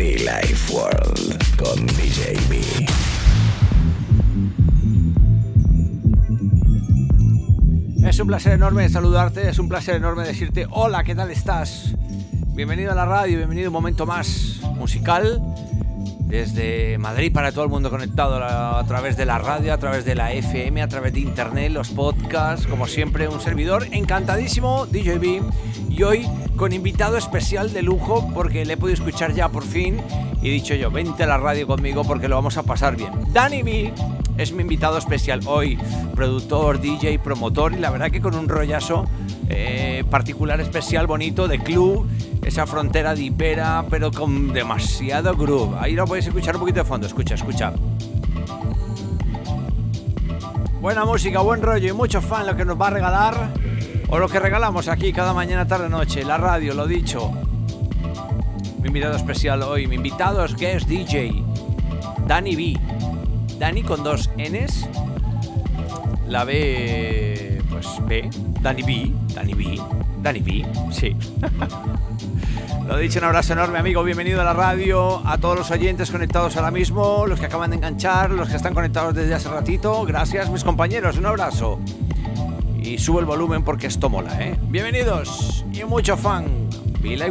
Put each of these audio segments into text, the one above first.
Life World con DJ B. Es un placer enorme saludarte, es un placer enorme decirte hola, ¿qué tal estás? Bienvenido a la radio, bienvenido a un momento más musical desde Madrid para todo el mundo conectado a, través de la radio, a través de la FM, a través de internet, los podcasts, como siempre un servidor encantadísimo, DJ B, y hoy con invitado especial de lujo porque le he podido escuchar ya por fin y he dicho yo, vente a la radio conmigo porque lo vamos a pasar bien. Danny B es mi invitado especial hoy, productor, DJ, promotor y la verdad que con un rollazo eh, particular, especial, bonito de club, esa frontera de Ibera, pero con demasiado groove. Ahí lo podéis escuchar un poquito de fondo, escucha, escucha. Buena música, buen rollo y mucho fan lo que nos va a regalar o lo que regalamos aquí cada mañana, tarde, noche, la radio, lo dicho. Mi invitado especial hoy, mi invitado es guest DJ, Danny B. Dani con dos Ns. La B, pues B. Dani B. Dani B. Dani B. Sí. Lo dicho, un abrazo enorme, amigo. Bienvenido a la radio. A todos los oyentes conectados ahora mismo, los que acaban de enganchar, los que están conectados desde hace ratito. Gracias, mis compañeros. Un abrazo. Y sube el volumen porque esto mola, ¿eh? Bienvenidos y mucho fan. Be like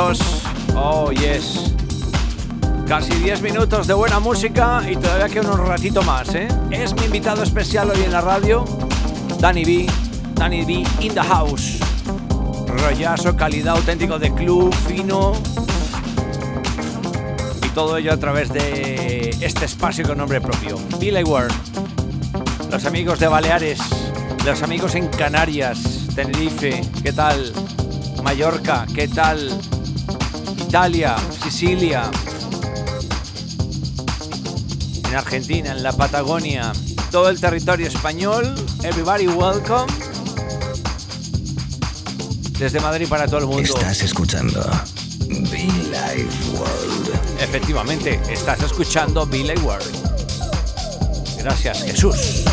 World. Oh, yes. Casi 10 minutos de buena música y todavía queda un ratito más, ¿eh? Es mi invitado especial hoy en la radio, Danny B. Danny B in the house. Rollazo, calidad auténtico de club, fino. Y todo ello a través de este espacio con nombre propio, Billy World. Los amigos de Baleares, los amigos en Canarias, Tenerife, ¿qué tal? Mallorca, ¿qué tal? Italia, Sicilia, en Argentina, en la Patagonia, todo el territorio español. Everybody welcome. Desde Madrid para todo el mundo. Estás escuchando Be Life World. Efectivamente, estás escuchando Be Life World. Gracias, Jesús.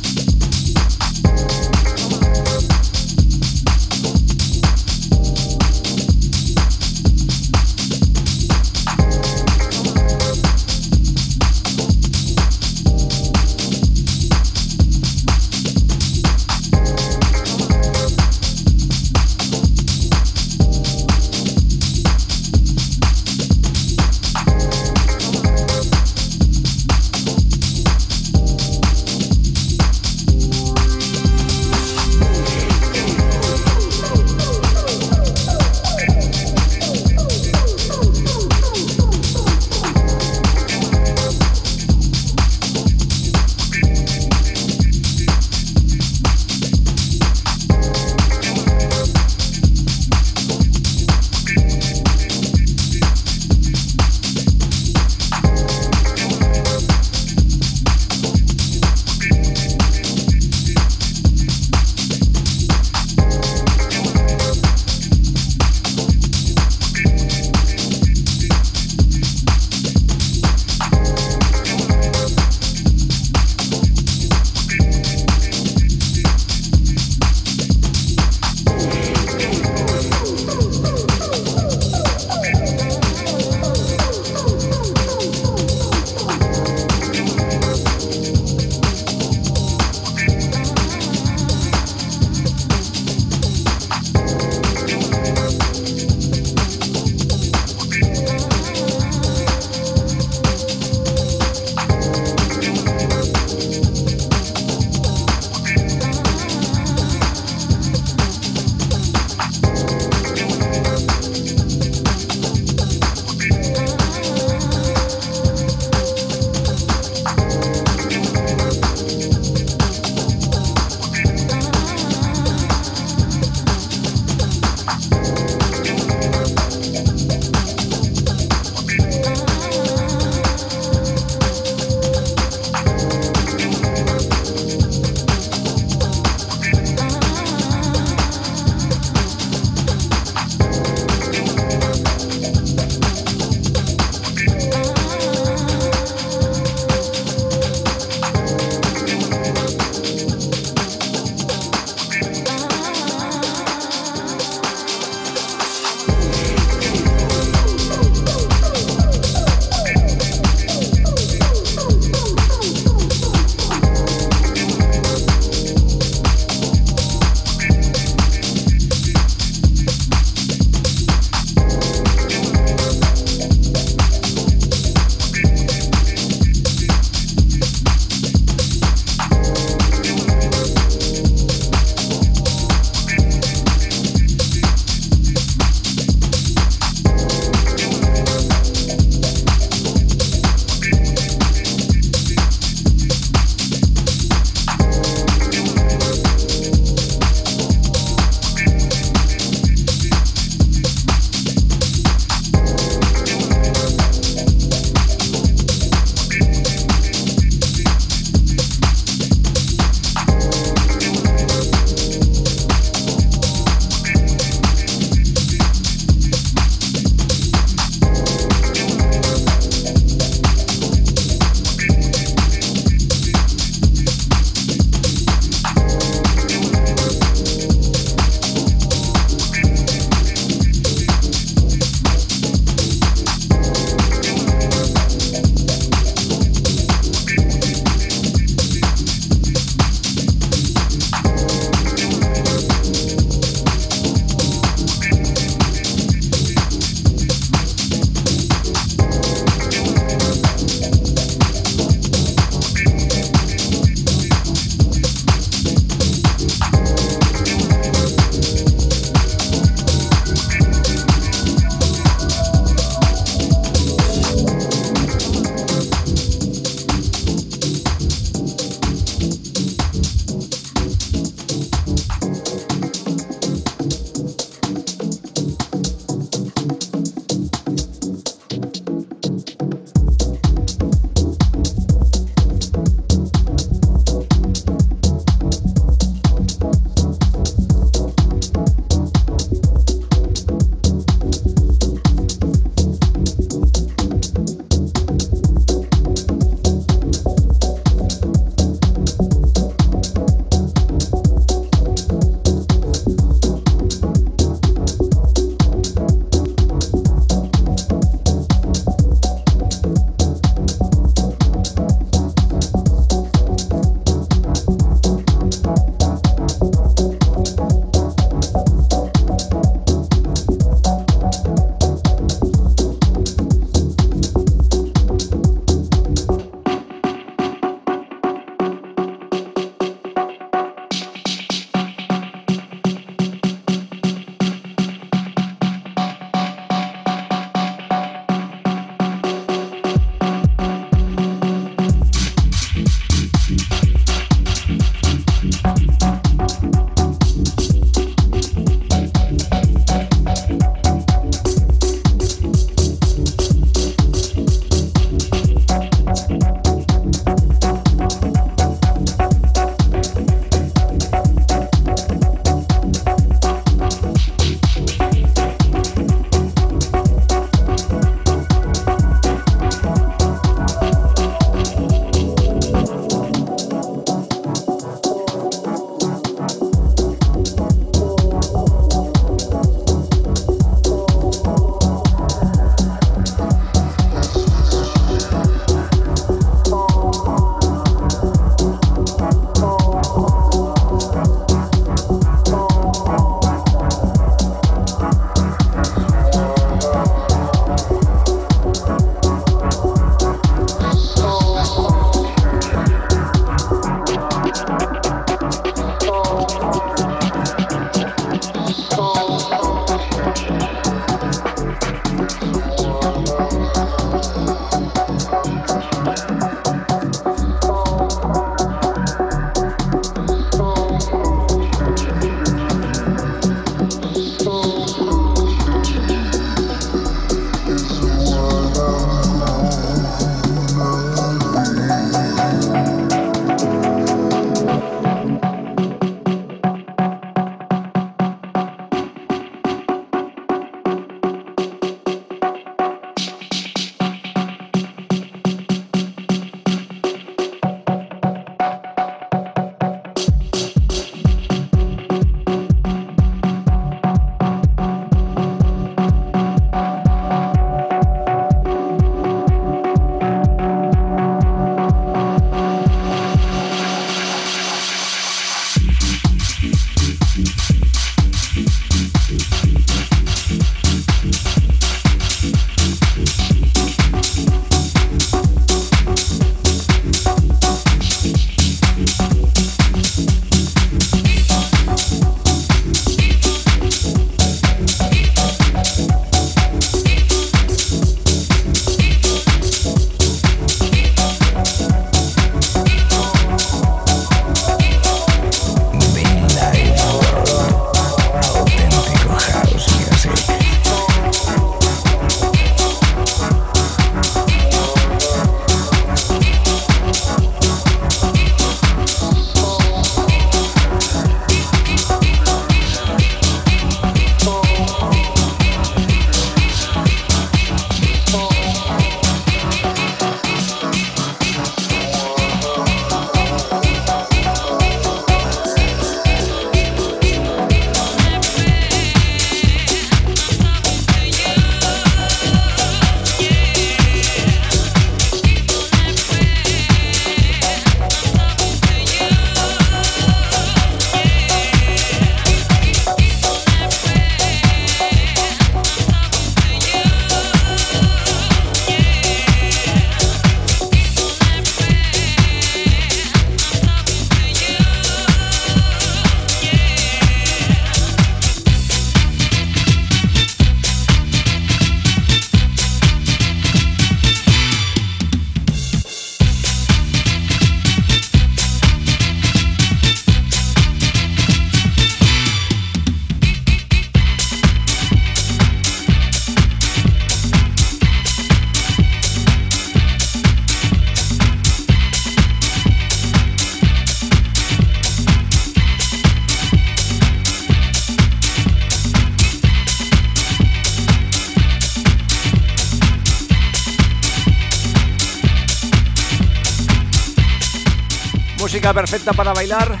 Música perfecta para bailar.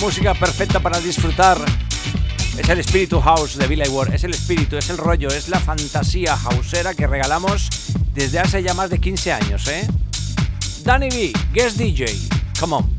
Música perfecta para disfrutar. Es el espíritu house de Billy Ward. Es el espíritu, es el rollo, es la fantasía houseera que regalamos desde hace ya más de 15 años, ¿eh? Danny B, guest DJ. Come on.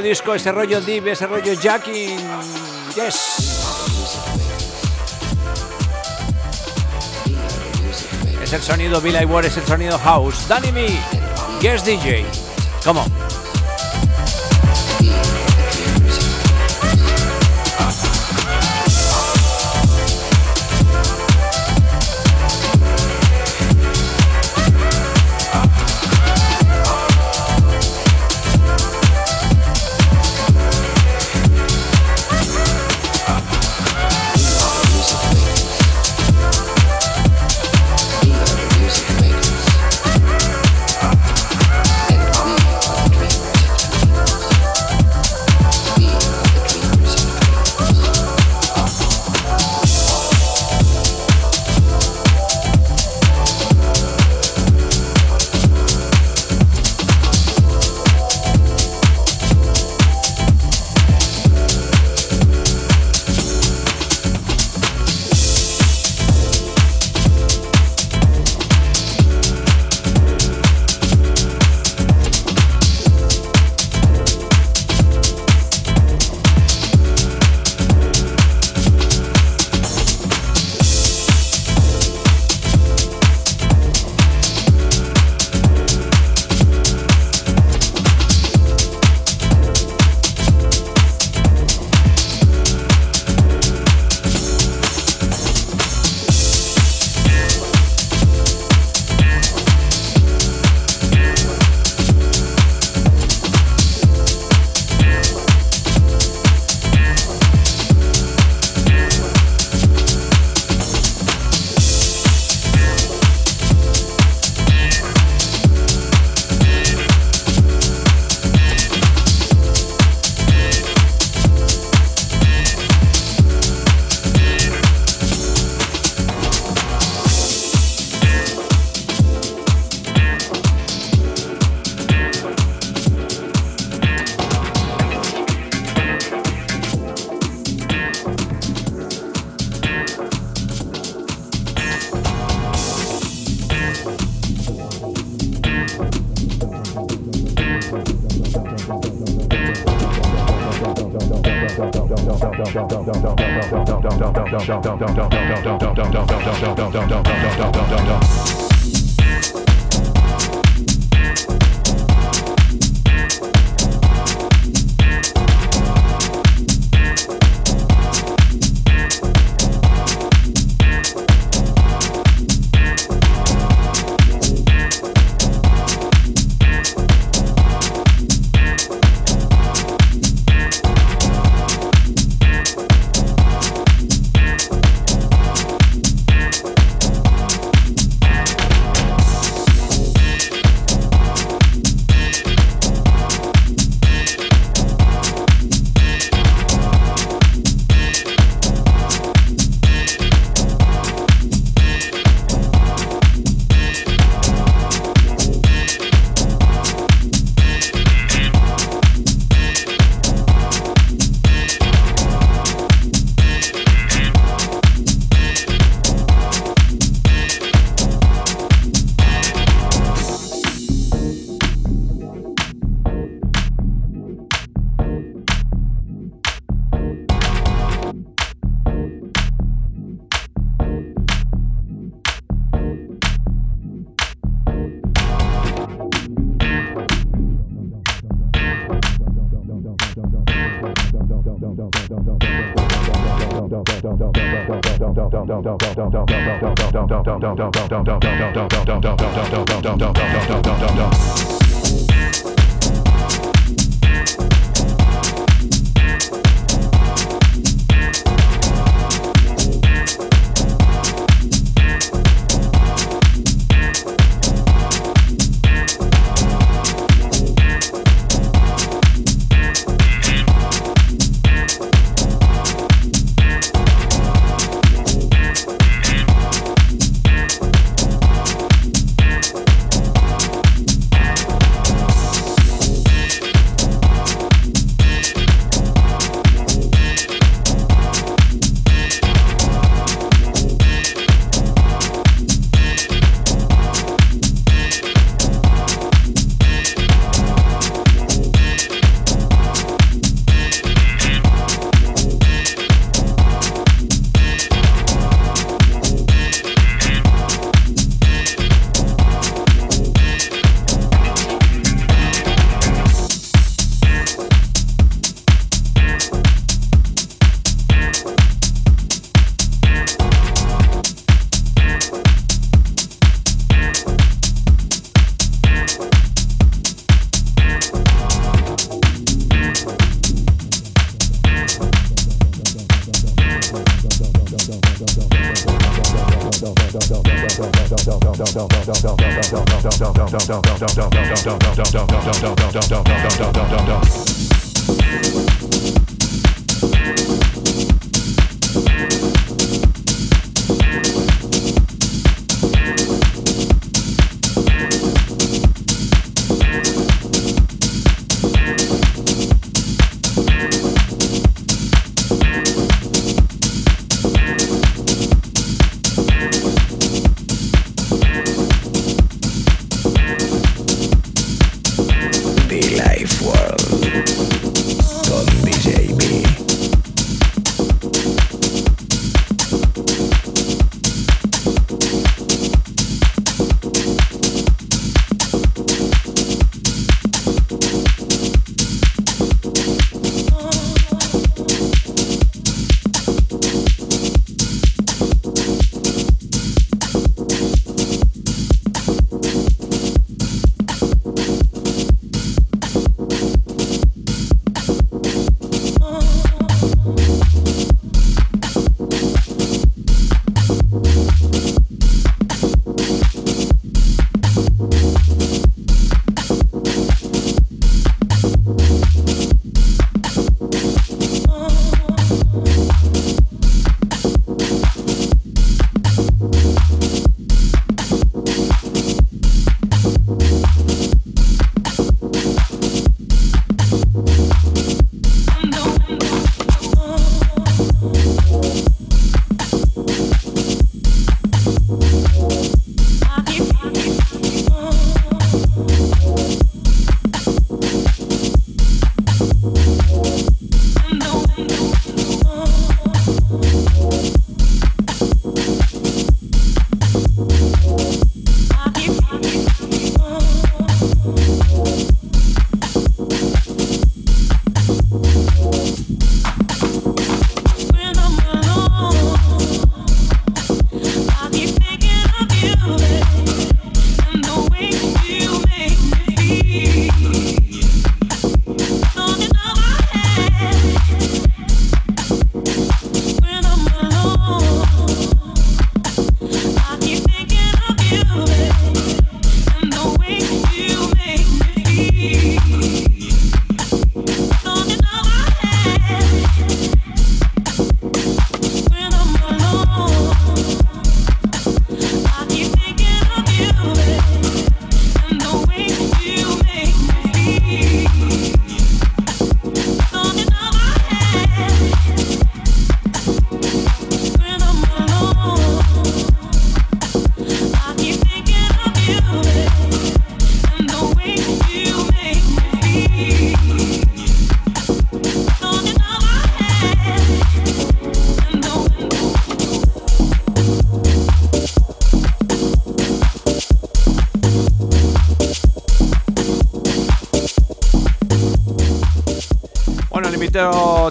Disco, ese rollo deep, ese rollo jacking. Yes. Es el sonido Billy Ward, es el sonido house. Danny Me, Guest DJ. Come.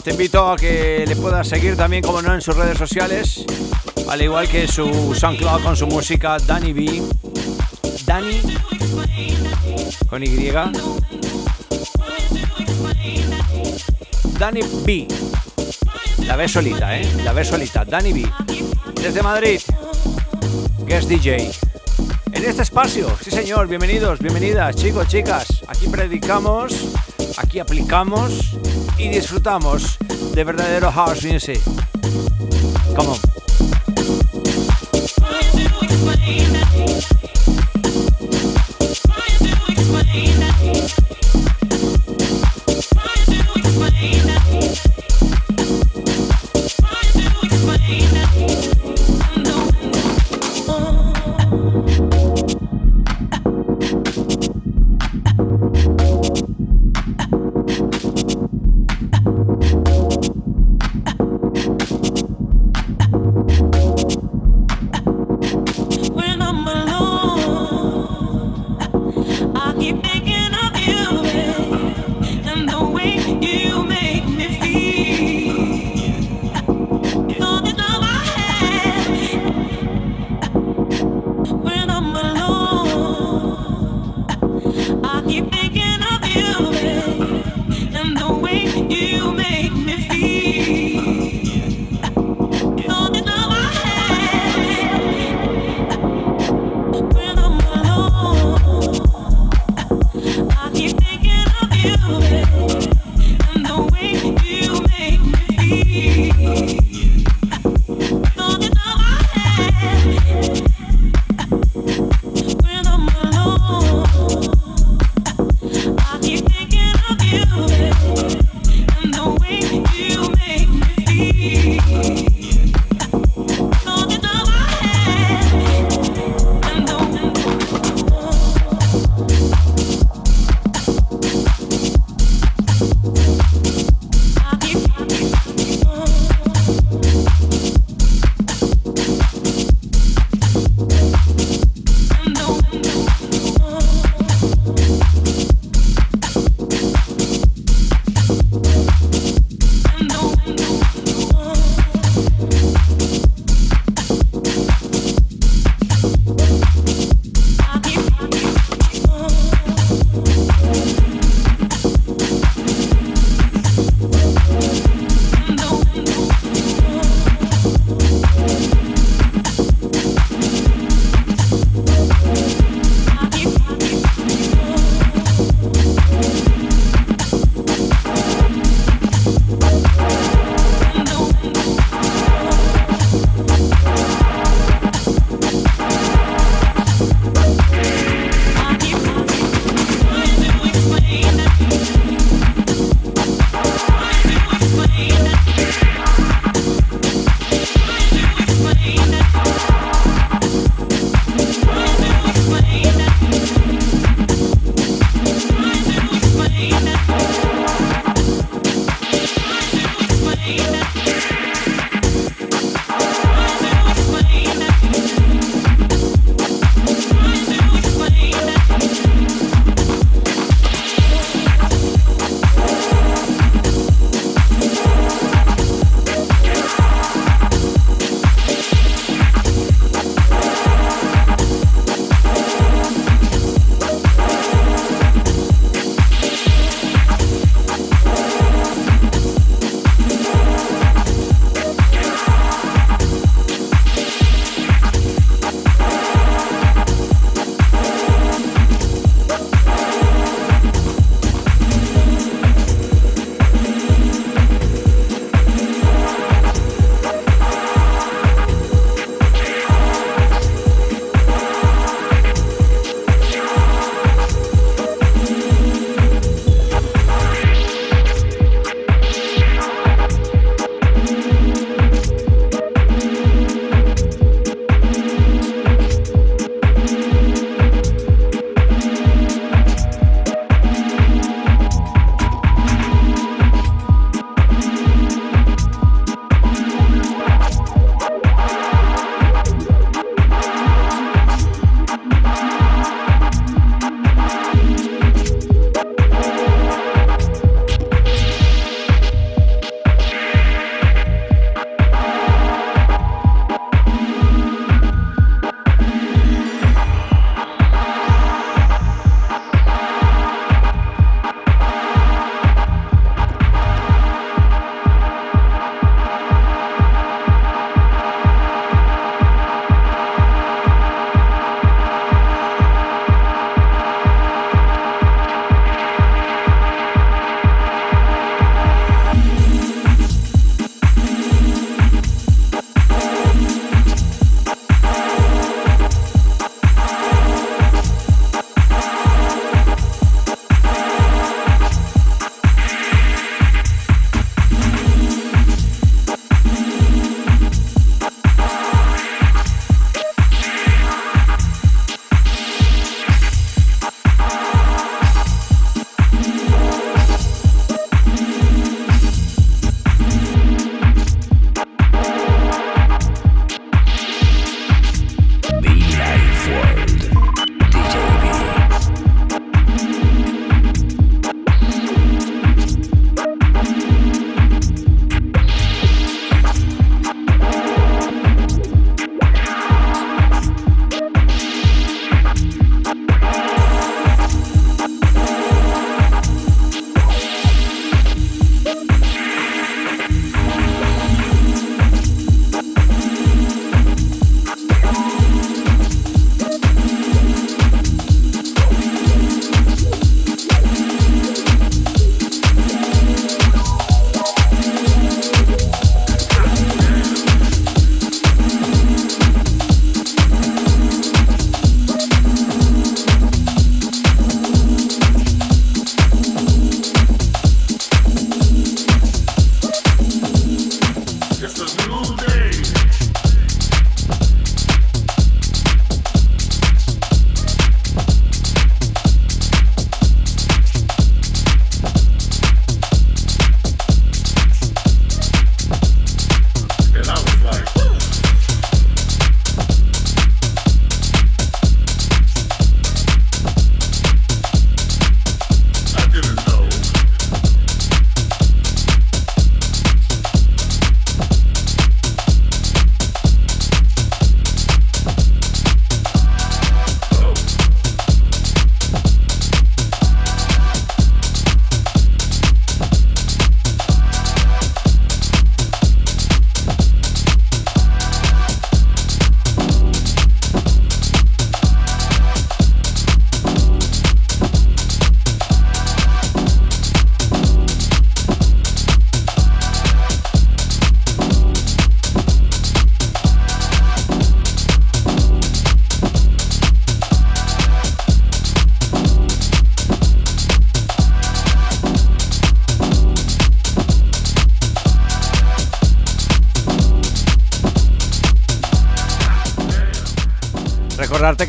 Te invito a que le puedas seguir también, como no, en sus redes sociales, al igual que su SoundCloud con su música Danny B. Danny con Y. Danny B. La ve solita, ¿eh? La ve solita. Danny B. Desde Madrid. Guest DJ. En este espacio, sí señor, bienvenidos, bienvenidas, chicos, chicas. Aquí predicamos, aquí aplicamos y disfrutamos de verdadero house music. Come.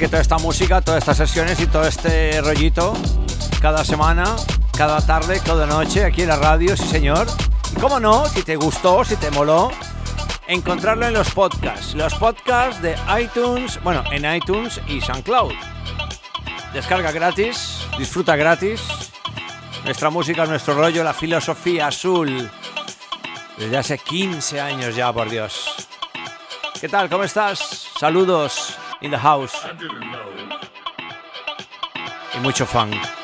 Que toda esta música, todas estas sesiones y todo este rollito, cada semana, cada tarde, cada noche, aquí en la radio, sí señor. Y cómo no, si te gustó, si te moló, encontrarlo en los podcasts. Los podcasts de iTunes, bueno, en iTunes y SoundCloud. Descarga gratis, disfruta gratis. Nuestra música, nuestro rollo, la filosofía azul. Desde hace 15 años ya, por Dios. ¿Qué tal? ¿Cómo estás? Saludos in the house. Y mucho funk.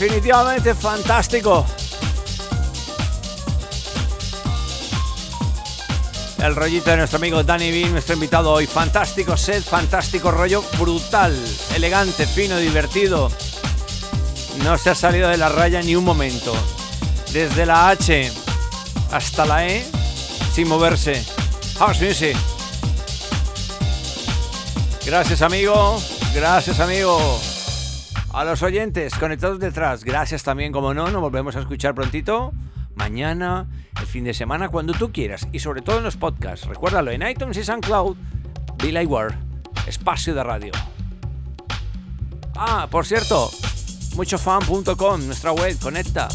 Definitivamente fantástico. El rollito de nuestro amigo Danny Bean, nuestro invitado hoy. Fantástico set, fantástico rollo, brutal, elegante, fino, divertido. No se ha salido de la raya ni un momento. Desde la H hasta la E, sin moverse. House Music. Gracias amigo, gracias amigo. A los oyentes conectados detrás, gracias también, como no, nos volvemos a escuchar prontito. Mañana el fin de semana cuando tú quieras y sobre todo en los podcasts. Recuérdalo en iTunes y SoundCloud, Bill Ward, espacio de radio. Ah, por cierto, muchofan.com, nuestra web, conecta.